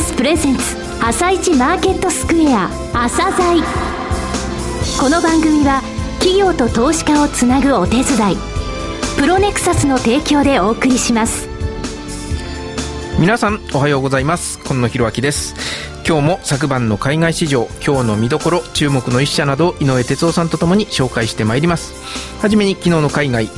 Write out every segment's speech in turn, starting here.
スプレゼンツ朝一マーケットスクエア朝鮮この番組は企業と投資家をつなぐお手伝い。プロネクサスの提供でお送りします。皆さんおはようございます。今野博明です。今日も昨晩の海外市場今日の見どころ注目の一社など井上哲夫さんとともに紹介してまいります。はじめに昨日の海外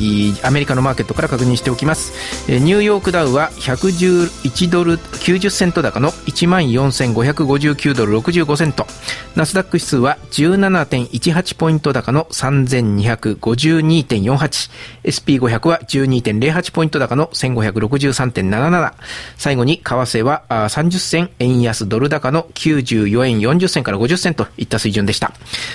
アメリカのマーケットから確認しておきます。ニューヨークダウは111ドル90セント高の14,559ドル65セント。ナスダック指数は17.18ポイント高の 3252.48SP500 は12.08ポイント高の1563.77最後に為替は30銭円安ドル高の94円40銭から50銭といった水準でした。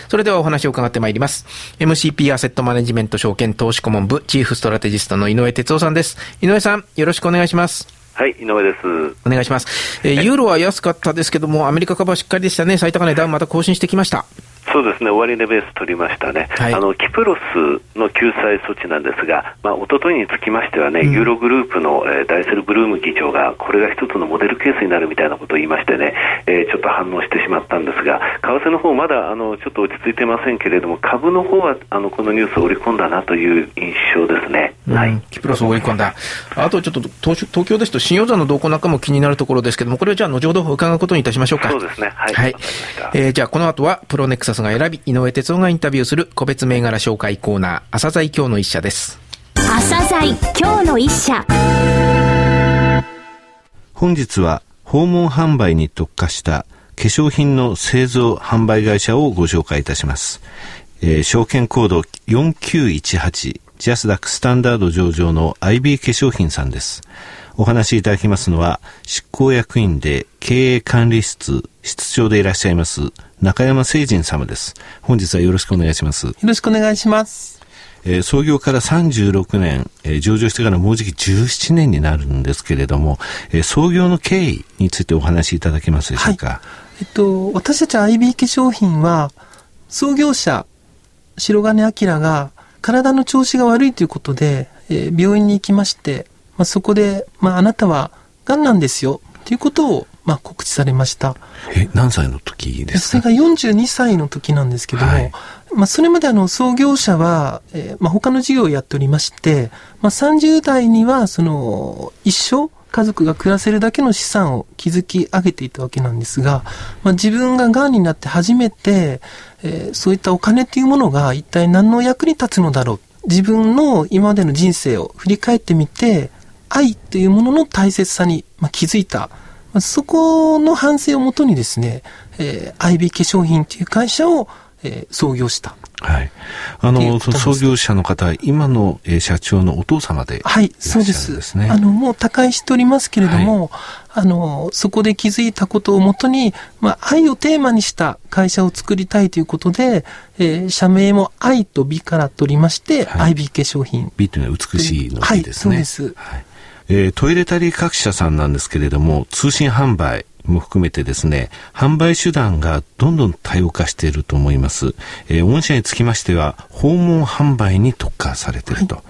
それではお話を伺ってまいります。MCP アセットマネジメント証券投資顧問部チーフストラテジストの井上哲夫さんです。井上さん、よろしくお願いします。はい、井上です。お願いします。えー、ユーロは安かったですけども、アメリカ株はしっかりでしたね。最高値ダウンまた更新してきました。そうですね、終値ベース取りましたね、はい、あのキプロスの救済措置なんですが、まあ一昨日につきましてはね、うん、ユーログループの、えー、ダイセル・ブルーム議長が、これが一つのモデルケースになるみたいなことを言いましてね、えー、ちょっと反応してしまったんですが、為替の方まだあのちょっと落ち着いてませんけれども、株の方はあのこのニュースを織り込んだなという印象ですね。うん、はい、キプロスを織り込んだ。あとちょっと東東京ですと、新大山の動向なんかも気になるところですけども、これはじゃあ後ほど伺うことにいたしましょうか。そうですね。はい。はい、えー、じゃあこの後はプロネクサスが選び、井上哲夫がインタビューする個別銘柄紹介コーナー、朝鮮今日の一社です。朝鮮今日の一社。本日は訪問販売に特化した化粧品の製造販売会社をご紹介いたします。えー、証券コード4918ジャスダックスタンダード上場の IB 化粧品さんです。お話しいただきますのは、執行役員で経営管理室室長でいらっしゃいます中山誠人様です。本日はよろしくお願いします。よろしくお願いします。えー、創業から36年、えー、上場してからもうじき17年になるんですけれども、えー、創業の経緯についてお話しいただけますでしょうか？はい、えっと、私たち IB 化粧品は、創業者、白金明が体の調子が悪いということで、えー、病院に行きまして、まあ、そこで、まあ、あなたは癌なんですよ、ということをまあ、告知されました。え、何歳の時ですか？それが42歳の時なんですけども、はい、まあ、それまであの、創業者は、えー、まあ、他の事業をやっておりまして、まあ、30代には、その、一生、家族が暮らせるだけの資産を築き上げていたわけなんですが、まあ、自分が癌になって初めて、えー、そういったお金っていうものが一体何の役に立つのだろう？自分の今までの人生を振り返ってみて、愛というものの大切さに、まあ、気づいた。そこの反省をもとにですね、えー、IB 化粧品という会社を、えー、創業した。はい。あの、創業者の方、今の、えー、社長のお父様で、ね、はい、そうです。あの、もう他界しておりますけれども、はい、あの、そこで気づいたことをもとに、まあ、愛をテーマにした会社を作りたいということで、えー、社名も愛と美から取りまして、はい、IB 化粧品。美というのは美しいの美ですね。はい、そうです。はいえー、トイレタリー各社さんなんですけれども、通信販売、も含めてですね、販売手段がどんどん多様化していると思います。えー、御社につきましては、訪問販売に特化されていると。はい、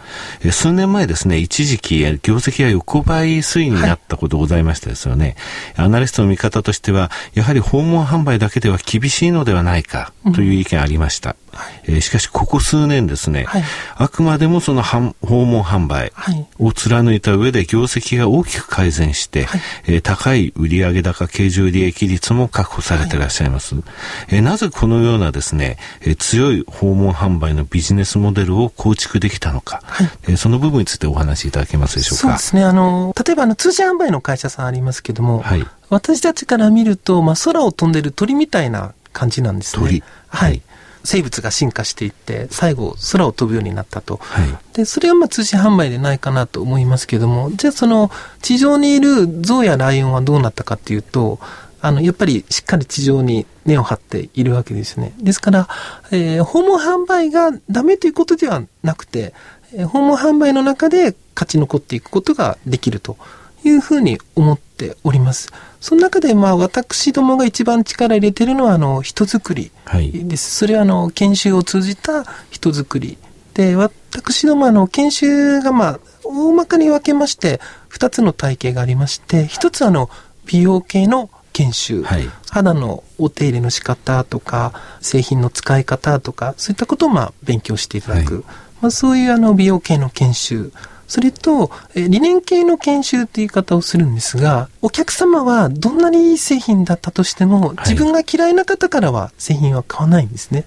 えー、数年前ですね、一時期、業績が横ばい推移になったことございましたですよね。はい、アナリストの見方としては、やはり訪問販売だけでは厳しいのではないかという意見ありました。うんえー、しかしここ数年ですね、はい、あくまでもその訪問販売を貫いた上で業績が大きく改善して、はい、えー、高い売上高経常利益率も確保されていらっしゃいます。はい、えー、なぜこのようなですね、え強い訪問販売のビジネスモデルを構築できたのか、はい、えその部分についてお話しいただけますでしょうか？そうですね。あの、例えばあの通信販売の会社さんありますけども、はい、私たちから見ると、まあ、空を飛んでる鳥みたいな感じなんですね。鳥はい。生物が進化していって、最後空を飛ぶようになったと。はい、で、それはまあ通信販売でないかなと思いますけども、じゃあその地上にいる象やライオンはどうなったかっていうと、あの、やっぱりしっかり地上に根を張っているわけですね。ですから、えー、訪問販売がダメということではなくて、えー、訪問販売の中で勝ち残っていくことができるというふうに思っております。その中で、まあ、私どもが一番力入れてるのは、あの、人づくりです。はい、それは、あの、研修を通じた人づくり。で、私ども、あの、研修が、まあ、大まかに分けまして、二つの体系がありまして、一つは、あの、美容系の研修、はい、肌のお手入れの仕方とか、製品の使い方とか、そういったことをまあ勉強していただく。はい、まあ、そういうあの美容系の研修。それと、え理念系の研修っていう言い方をするんですが、お客様はどんなにいい製品だったとしても、自分が嫌いな方からは製品は買わないんですね。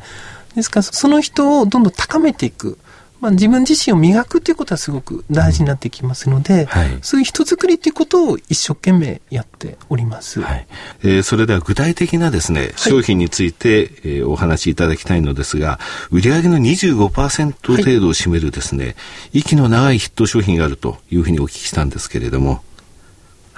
ですから、その人をどんどん高めていく。まあ、自分自身を磨くということはすごく大事になってきますので、はい、そういう人づくりということを一生懸命やっております。はい、えー、それでは具体的なですね、商品について、はい、えー、お話しいただきたいのですが、売上の25%程度を占めるですね、はい、息の長いヒット商品があるというふうにお聞きしたんですけれども、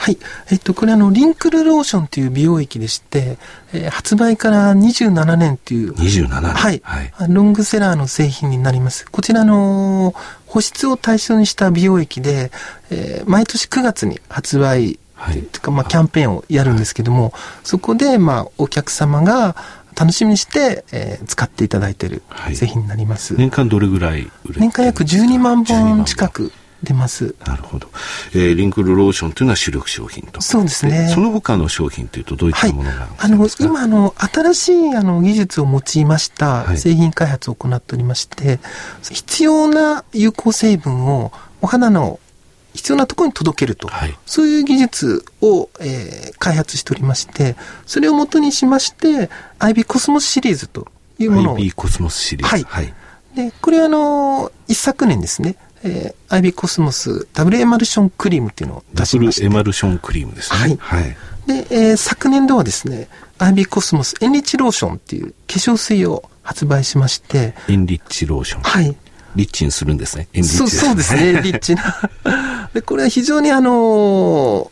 はい。えっと、これあの、リンクルローションという美容液でして、えー、発売から27年っていう。27年はい。はい、ロングセラーの製品になります。こちらの、保湿を対象にした美容液で、えー、毎年9月に発売、はい、というか、まあ、キャンペーンをやるんですけども、そこで、まあ、お客様が、楽しみにして、えー、使っていただいている製品になります。はい、年間どれぐらい売れ年間約12万本近く出ます。なるほど。えー、リンクルローションというのは主力商品と。そうですね。その他の商品というとどういったものがあの、今、あの、新しいあの技術を用いました製品開発を行っておりまして、はい、必要な有効成分をお肌の必要なところに届けると、はい、そういう技術を、えー、開発しておりまして、それをもとにしまして、IB コスモスシリーズというものを。IB コスモスシリーズ。はい。はい、で、これあの、一昨年ですね、えー、アイビーコスモスダブルエマルションクリームっていうのを出しましてダブルエマルションクリームですね。はい。はい、で、えー、昨年度はですね、アイビーコスモスエンリッチローションっていう化粧水を発売しまして。エンリッチローション。はい。リッチにするんですね。エンリッチ、そうそうですね、リッチな。で、これは非常にあのー、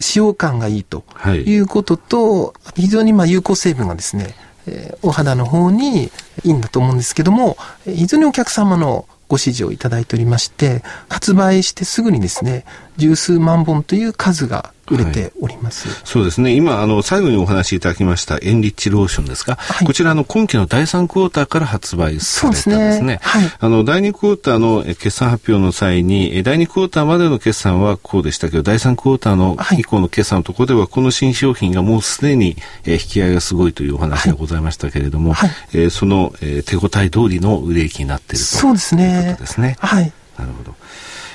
使用感がいいということと、はい、非常にまあ有効成分がですね、えー、お肌の方にいいんだと思うんですけども、非常にお客様のご指示をいただいておりまして、発売してすぐにですね、十数万本という数が売れております。はい、そうですね。今、あの、最後にお話しいただきましたエンリッチローションですか、はい、こちらの今期の第3クォーターから発売されたんですね。すねはい、あの、第2クォーターの決算発表の際に、第2クォーターまでの決算はこうでしたけど、第3クォーターの以降の決算のところでは、この新商品がもうすでに、え引き合いがすごいというお話がございましたけれども、はい、えー、その、えー、手応え通りの売れ行きになっているとそうですね。いうことですね。はい。なるほど。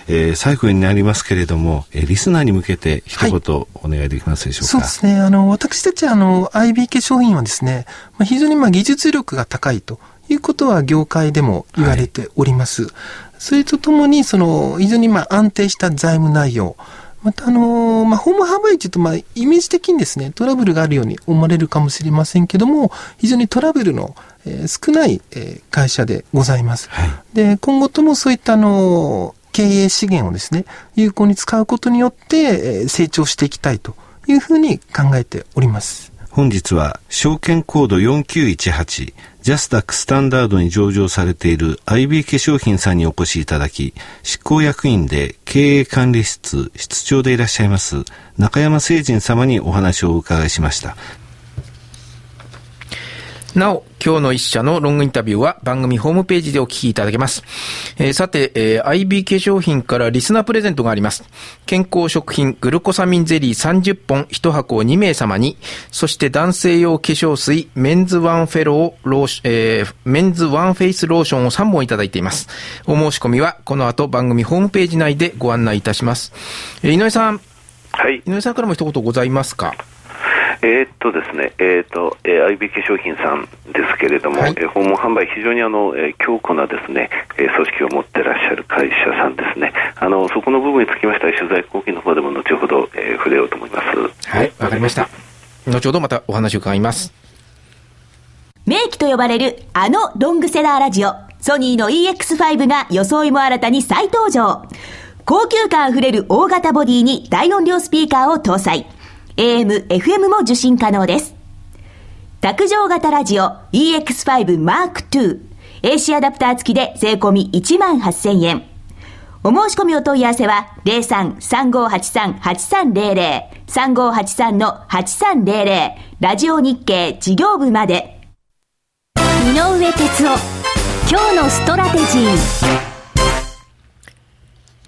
えー、最後になりますけれども、えー、リスナーに向けて一言お願いできますでしょうか？はい、そうですね。あの、私たちあの、IB 化粧品はですね、まあ、非常にまあ技術力が高いということは業界でも言われております。はい、それとともに、その、非常にまあ安定した財務内容、またあのー、まあ、ホーム販売というと、まあ、イメージ的にですね、トラブルがあるように思われるかもしれませんけども、非常にトラブルの、えー、少ない、えー、会社でございます。はい、で、今後ともそういったあのー経営資源をですね、有効に使うことによって、成長していきたいというふうに考えております。本日は証券コード4918ジャスダックスタンダードに上場されている IB 化粧品さんにお越しいただき、執行役員で経営管理室室長でいらっしゃいます中山誠人様にお話をお伺いしました。なお、今日の一社のロングインタビューは番組ホームページでお聞きいただけます。えー、さて、えー、IB 化粧品からリスナープレゼントがあります。健康食品グルコサミンゼリー30本1箱2名様に、そして男性用化粧水メンズワンフェローローシ、えー、メンズワンフェイスローションを3本いただいています。お申し込みはこの後番組ホームページ内でご案内いたします。えー、井上さん。はい。井上さんからも一言ございますか？えー、っとですね、えー、っと、えー、IB 化粧品さんですけれども、はい、えー、訪問販売、非常にあの、えー、強固なですね、えー、組織を持ってらっしゃる会社さんですね。あの、そこの部分につきましては、取材後期の方でも後ほど、えー、触れようと思います。はい、わかりました。後ほどまたお話を伺います。名機と呼ばれるあのロングセラーラジオ、ソニーの EX5 が装いも新たに再登場。高級感あふれる大型ボディに大音量スピーカーを搭載。AM、FM も受信可能です。卓上型ラジオ EX5 Mark2 AC アダプター付きで税込1万8000円。お申し込みお問い合わせは03-3583-8300 3583-8300ラジオ日経事業部まで。井上哲夫今日のストラテジー。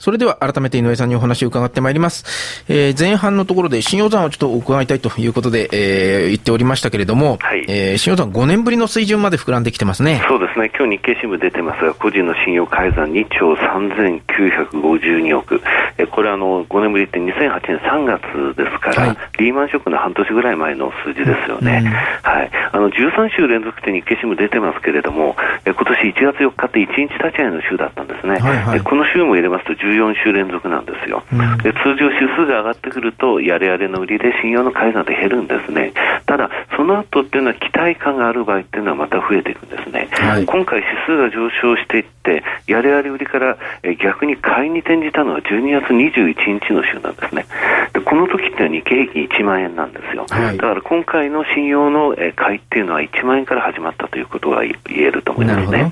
それでは改めて井上さんにお話を伺ってまいります。えー、前半のところで新予算をちょっと伺いたいということで、えー、言っておりましたけれども、はい、えー、新予算5年ぶりの水準まで膨らんできてますね。そうですね。今日日経新聞出てますが、個人の信用改ざん2兆3952億。えー、これあの、5年ぶりって2008年3月ですから、はい、リーマンショックの半年ぐらい前の数字ですよね。うん、はい。あの、13週連続って日経新聞出てますけれども、えー、今年1月4日って1日立ち会いの週だったんですね。はいはい、この週も入れますと14週連続なんですよ。うん、で通常指数が上がってくると、やれやれの売りで信用の改ざんで減るんですね。ただ、その後っていうのは期待感がある場合っていうのはまた増えていくんですね。はい、今回指数が上昇していって、やれやれ売りから逆に買いに転じたのは12月21日の週なんですね。でこの時って日経平均1万円なんですよ。はい、だから今回の信用の買いっていうのは1万円から始まったということが言えると思いますね。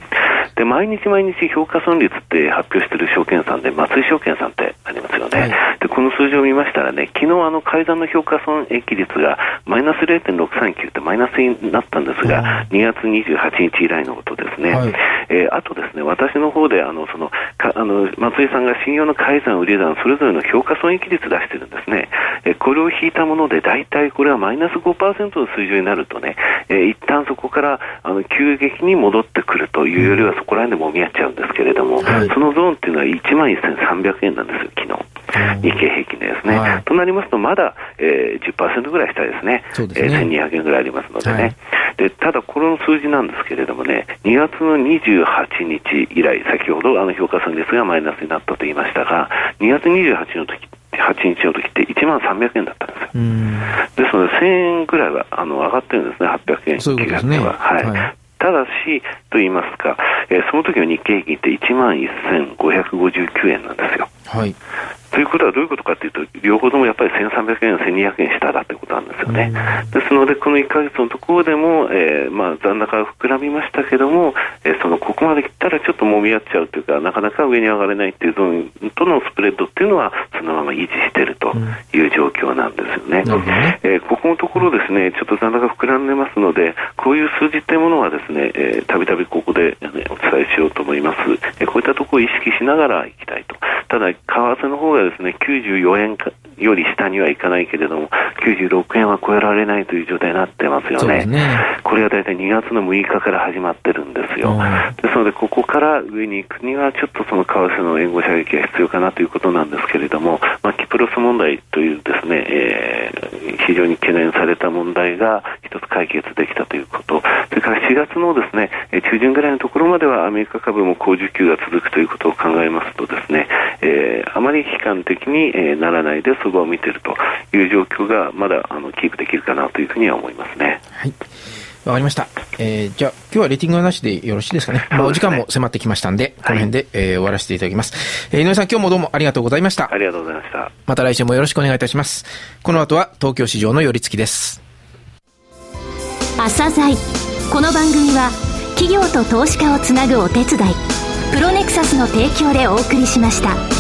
で毎日毎日評価損率って発表している証券さんで松井証券さんってありますよね、はい、でこの数字を見ましたらね昨日あの改ざんの評価損益率がマイナス0.639ってマイナスになったんですが、2月28日以来のことですね、はい、えー、あとですね私の方であのそのかあの松井さんが信用の改ざん、売り算それぞれの評価損益率出してるんですね、えー、これを引いたもので大体これはマイナス5%の水準になるとね、えー、一旦そこからあの急激に戻ってくるというよりはそこら辺でもみ合っちゃうんですけれども、はい、そのゾーンっていうのは1万1300円なんですよ、昨日。日経平均でですね、はい、となりますと、まだ、えー、10%ぐらい下ですね、すね。えー、1200円ぐらいありますのでね、はい、でただ、この数字なんですけれどもね、2月の28日以来、先ほどあの評価損率がマイナスになったと言いましたが、2月28日の時8日の時って1万300円だったんですよ。ですので、1000円ぐらいはあの上がってるんですね、800円、そういうことですね。はい、はいただし、と言いますか、えー、その時の日経平均って1万1559円なんですよ。はい。ということはどういうことかというと、両方ともやっぱり1300円、1200円下だということなんですよね。ですので、この1か月のところでも、えー、まあ、残高が膨らみましたけども、えー、そのここまで来たらちょっともみ合っちゃうというか、なかなか上に上がれないっていうゾーンとのスプレッドっていうのは、そのまま維持しているという状況なんですよね。うん、えー、ここのところですね、ちょっと残高膨らんでますので、こういう数字っていうものはですね、たびたびここで、ね、お伝えしようと思います。えー、こういったところを意識しながらいきたいと。ただ、為替の方がですね、94円より下にはいかないけれども、96円は超えられないという状態になってますよね。ねこれが大体2月の6日から始まってるんですよ。ですので、ここから上に行くには、ちょっとその為替の援護射撃が必要かなということなんですけれども、まあ、キプロス問題というですね、えー、非常に懸念された問題が一つ解決できたということ、それから4月のですね、中旬ぐらいのところまではアメリカ株も高需給が続くということを考えますとですね、えー、あまり悲観的に、ならないでそばを見ているという状況がまだあのキープできるかなというふうには思いますね。はいわかりました。えー、じゃあ、今日はレーティングはなしでよろしいですかね。まあ、お時間も迫ってきましたんで、この辺で、えー、終わらせていただきます。えー、井上さん、今日もどうもありがとうございました。ありがとうございました。また来週もよろしくお願いいたします。この後は、東京市場の寄り付きです。朝鮮この番組は、企業と投資家をつなぐお手伝い、プロネクサスの提供でお送りしました。